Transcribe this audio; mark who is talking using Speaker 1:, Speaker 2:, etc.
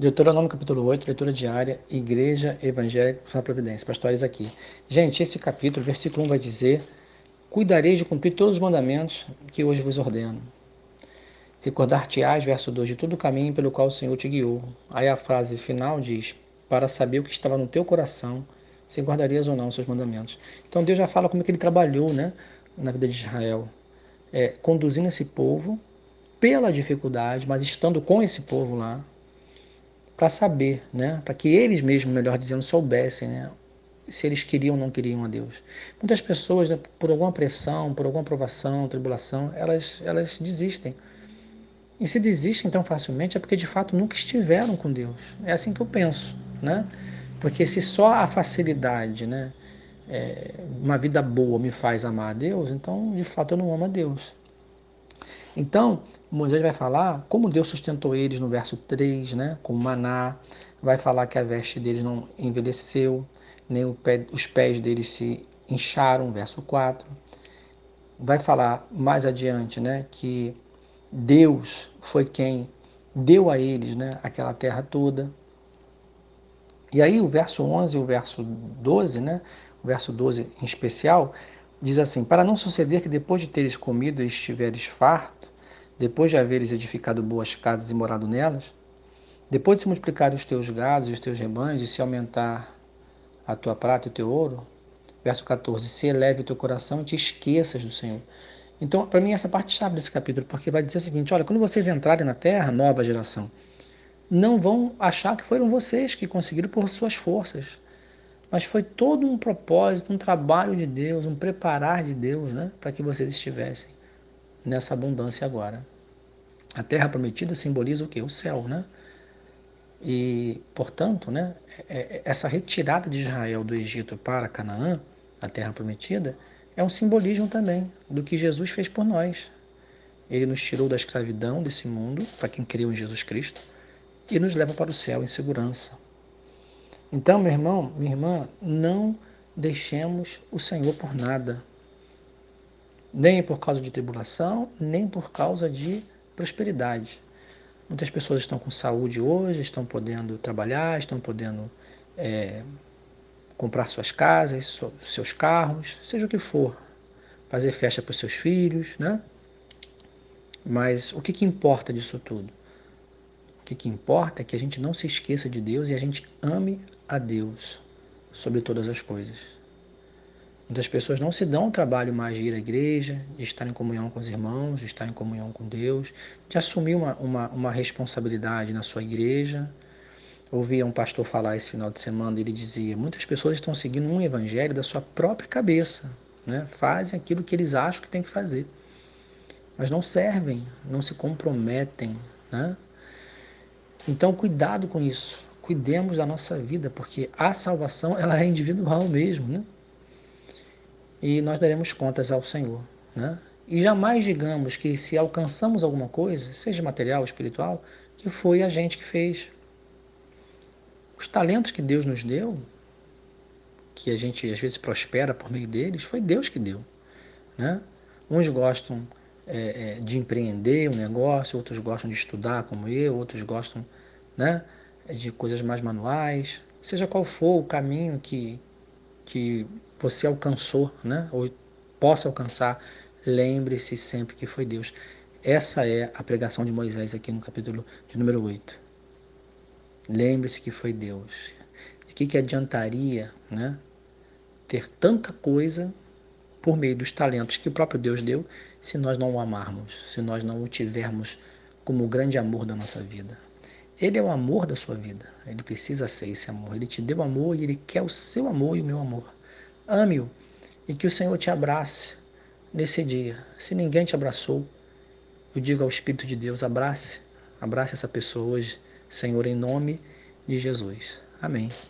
Speaker 1: Deuteronômio capítulo 8, leitura diária, Igreja Evangélica São Providência, pastores aqui. Gente, esse capítulo, versículo 1 vai dizer: Cuidarei de cumprir todos os mandamentos que hoje vos ordeno. Recordar-te-ás, verso 2, de todo o caminho pelo qual o Senhor te guiou. Aí a frase final diz: Para saber o que estava no teu coração, se guardarias ou não os seus mandamentos. Então Deus já fala como é que ele trabalhou né, na vida de Israel, é, conduzindo esse povo pela dificuldade, mas estando com esse povo lá, para saber, né? para que eles mesmos, melhor dizendo, soubessem né? se eles queriam ou não queriam a Deus. Muitas pessoas, né, por alguma pressão, por alguma provação, tribulação, elas, elas desistem. E se desistem tão facilmente é porque de fato nunca estiveram com Deus. É assim que eu penso, né? Porque se só a facilidade, né, é, uma vida boa me faz amar a Deus, então de fato eu não amo a Deus. Então, Moisés vai falar como Deus sustentou eles no verso 3, né, com maná, vai falar que a veste deles não envelheceu, nem pé, os pés deles se incharam, verso 4. Vai falar mais adiante, né, que Deus foi quem deu a eles, né, aquela terra toda. E aí o verso 11 e o verso 12, né, o verso 12 em especial, diz assim: Para não suceder que depois de teres comido e estiveres farto, depois de haveres edificado boas casas e morado nelas, depois de se multiplicarem os teus gados e os teus rebanhos, e se aumentar a tua prata e o teu ouro, verso 14, se eleve o teu coração e te esqueças do Senhor. Então, para mim, essa parte chave desse capítulo, porque vai dizer o seguinte: olha, quando vocês entrarem na terra, nova geração, não vão achar que foram vocês que conseguiram por suas forças, mas foi todo um propósito, um trabalho de Deus, um preparar de Deus, né, para que vocês estivessem nessa abundância agora. A terra prometida simboliza o que? O céu, né? E, portanto, né, é, é, essa retirada de Israel do Egito para Canaã, a terra prometida, é um simbolismo também do que Jesus fez por nós. Ele nos tirou da escravidão desse mundo, para quem creu em Jesus Cristo, e nos leva para o céu em segurança. Então, meu irmão, minha irmã, não deixemos o Senhor por nada nem por causa de tribulação, nem por causa de prosperidade. Muitas pessoas estão com saúde hoje, estão podendo trabalhar, estão podendo é, comprar suas casas, seus carros, seja o que for, fazer festa para os seus filhos, né? Mas o que, que importa disso tudo? O que, que importa é que a gente não se esqueça de Deus e a gente ame a Deus sobre todas as coisas. Muitas pessoas não se dão o trabalho mais de ir à igreja, de estar em comunhão com os irmãos, de estar em comunhão com Deus, de assumir uma, uma, uma responsabilidade na sua igreja. Ouvia um pastor falar esse final de semana, ele dizia: muitas pessoas estão seguindo um evangelho da sua própria cabeça, né? fazem aquilo que eles acham que tem que fazer, mas não servem, não se comprometem. Né? Então, cuidado com isso. Cuidemos da nossa vida, porque a salvação ela é individual mesmo. Né? E nós daremos contas ao Senhor. Né? E jamais digamos que se alcançamos alguma coisa, seja material ou espiritual, que foi a gente que fez. Os talentos que Deus nos deu, que a gente às vezes prospera por meio deles, foi Deus que deu. Né? Uns gostam é, é, de empreender um negócio, outros gostam de estudar como eu, outros gostam né, de coisas mais manuais. Seja qual for o caminho que, que você alcançou, né? ou possa alcançar, lembre-se sempre que foi Deus. Essa é a pregação de Moisés aqui no capítulo de número 8. Lembre-se que foi Deus. De que, que adiantaria né, ter tanta coisa por meio dos talentos que o próprio Deus deu se nós não o amarmos, se nós não o tivermos como o grande amor da nossa vida? Ele é o amor da sua vida. Ele precisa ser esse amor. Ele te deu amor e ele quer o seu amor e o meu amor. Ame-o e que o Senhor te abrace nesse dia. Se ninguém te abraçou, eu digo ao Espírito de Deus: abrace, abrace essa pessoa hoje, Senhor, em nome de Jesus. Amém.